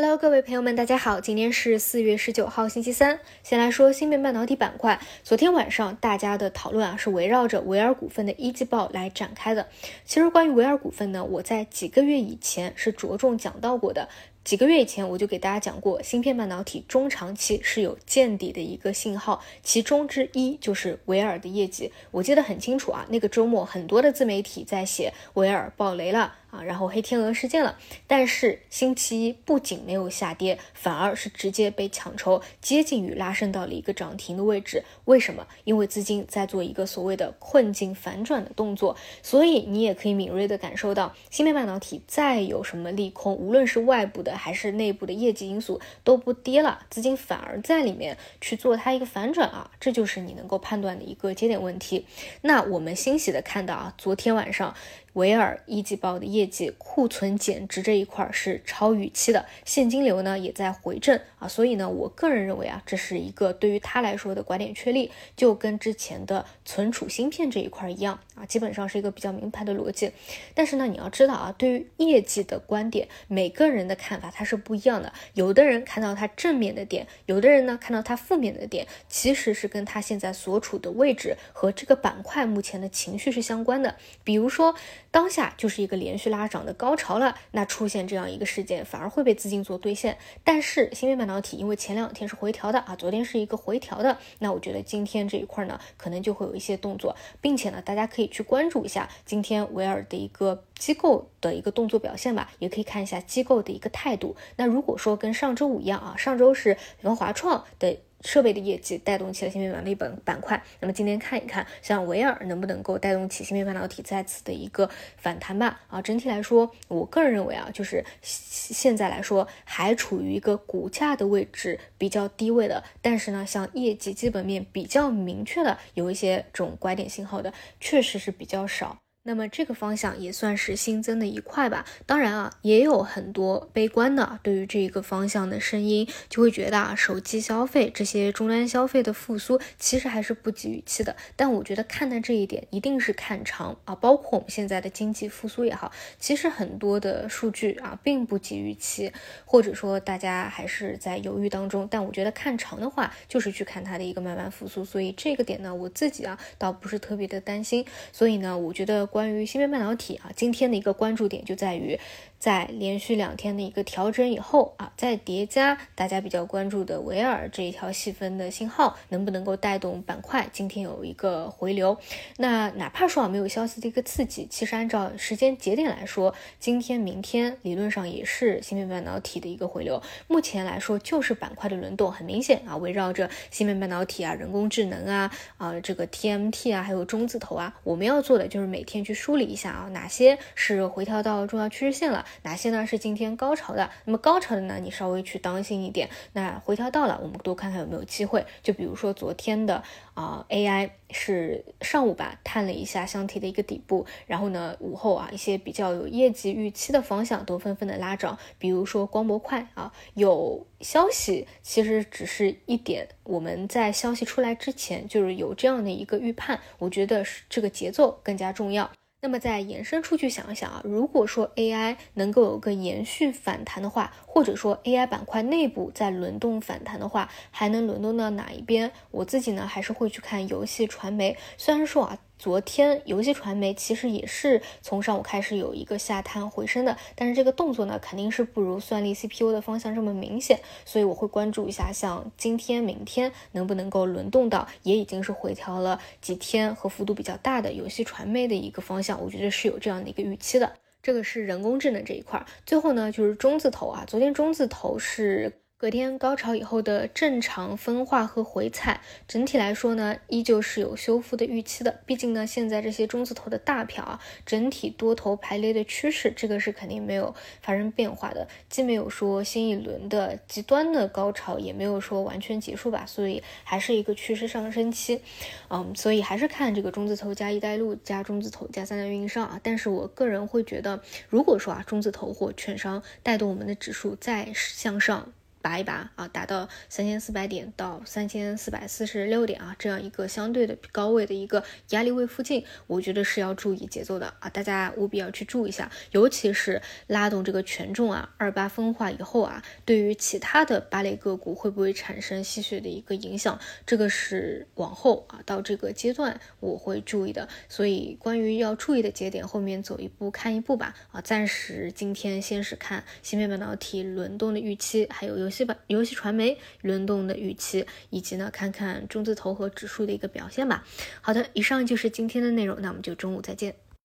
Hello，各位朋友们，大家好，今天是四月十九号，星期三。先来说芯片半导体板块，昨天晚上大家的讨论啊，是围绕着维尔股份的一季报来展开的。其实关于维尔股份呢，我在几个月以前是着重讲到过的。几个月以前我就给大家讲过，芯片半导体中长期是有见底的一个信号，其中之一就是维尔的业绩。我记得很清楚啊，那个周末很多的自媒体在写维尔爆雷了。啊，然后黑天鹅事件了，但是星期一不仅没有下跌，反而是直接被抢筹，接近于拉升到了一个涨停的位置。为什么？因为资金在做一个所谓的困境反转的动作，所以你也可以敏锐的感受到，芯片半导体再有什么利空，无论是外部的还是内部的业绩因素都不跌了，资金反而在里面去做它一个反转啊，这就是你能够判断的一个节点问题。那我们欣喜的看到啊，昨天晚上。维尔一季报的业绩库存减值这一块是超预期的，现金流呢也在回正啊，所以呢，我个人认为啊，这是一个对于他来说的拐点确立，就跟之前的存储芯片这一块一样啊，基本上是一个比较明牌的逻辑。但是呢，你要知道啊，对于业绩的观点，每个人的看法它是不一样的，有的人看到它正面的点，有的人呢看到它负面的点，其实是跟他现在所处的位置和这个板块目前的情绪是相关的，比如说。当下就是一个连续拉涨的高潮了，那出现这样一个事件，反而会被资金做兑现。但是芯片半导体因为前两天是回调的啊，昨天是一个回调的，那我觉得今天这一块呢，可能就会有一些动作，并且呢，大家可以去关注一下今天维尔的一个机构的一个动作表现吧，也可以看一下机构的一个态度。那如果说跟上周五一样啊，上周是比方华创的。设备的业绩带动起了芯片半导体板板块，那么今天看一看，像维尔能不能够带动起芯片半导体再次的一个反弹吧？啊，整体来说，我个人认为啊，就是现在来说还处于一个股价的位置比较低位的，但是呢，像业绩基本面比较明确的，有一些这种拐点信号的，确实是比较少。那么这个方向也算是新增的一块吧。当然啊，也有很多悲观的对于这个方向的声音，就会觉得啊，手机消费这些终端消费的复苏其实还是不及预期的。但我觉得看待这一点一定是看长啊，包括我们现在的经济复苏也好，其实很多的数据啊并不及预期，或者说大家还是在犹豫当中。但我觉得看长的话，就是去看它的一个慢慢复苏。所以这个点呢，我自己啊倒不是特别的担心。所以呢，我觉得。关于芯片半导体啊，今天的一个关注点就在于。在连续两天的一个调整以后啊，再叠加大家比较关注的维尔这一条细分的信号，能不能够带动板块今天有一个回流？那哪怕说啊没有消息的一个刺激，其实按照时间节点来说，今天、明天理论上也是芯片半导体的一个回流。目前来说就是板块的轮动，很明显啊，围绕着芯片半导体啊、人工智能啊、啊这个 TMT 啊，还有中字头啊，我们要做的就是每天去梳理一下啊，哪些是回调到重要趋势线了。哪些呢是今天高潮的？那么高潮的呢，你稍微去当心一点。那回调到了，我们多看看有没有机会。就比如说昨天的啊，AI 是上午吧探了一下箱体的一个底部，然后呢午后啊一些比较有业绩预期的方向都纷纷的拉涨。比如说光模块啊，有消息，其实只是一点。我们在消息出来之前就是有这样的一个预判，我觉得是这个节奏更加重要。那么再延伸出去想一想啊，如果说 AI 能够有个延续反弹的话，或者说 AI 板块内部在轮动反弹的话，还能轮动到哪一边？我自己呢还是会去看游戏传媒，虽然说啊。昨天游戏传媒其实也是从上午开始有一个下探回升的，但是这个动作呢肯定是不如算力 CPU 的方向这么明显，所以我会关注一下，像今天、明天能不能够轮动到也已经是回调了几天和幅度比较大的游戏传媒的一个方向，我觉得是有这样的一个预期的。这个是人工智能这一块，最后呢就是中字头啊，昨天中字头是。隔天高潮以后的正常分化和回踩，整体来说呢，依旧是有修复的预期的。毕竟呢，现在这些中字头的大票啊，整体多头排列的趋势，这个是肯定没有发生变化的。既没有说新一轮的极端的高潮，也没有说完全结束吧，所以还是一个趋势上升期。嗯，所以还是看这个中字头加一带路加中字头加三大运营商啊。但是我个人会觉得，如果说啊，中字头或券商带动我们的指数再向上。拔一拔啊，达到三千四百点到三千四百四十六点啊，这样一个相对的高位的一个压力位附近，我觉得是要注意节奏的啊，大家务必要去注意一下，尤其是拉动这个权重啊，二八分化以后啊，对于其他的八类个股会不会产生吸血的一个影响，这个是往后啊到这个阶段我会注意的，所以关于要注意的节点，后面走一步看一步吧。啊，暂时今天先是看芯片半导体轮动的预期，还有游戏板、游戏传媒轮动的预期，以及呢看看中字头和指数的一个表现吧。好的，以上就是今天的内容，那我们就中午再见。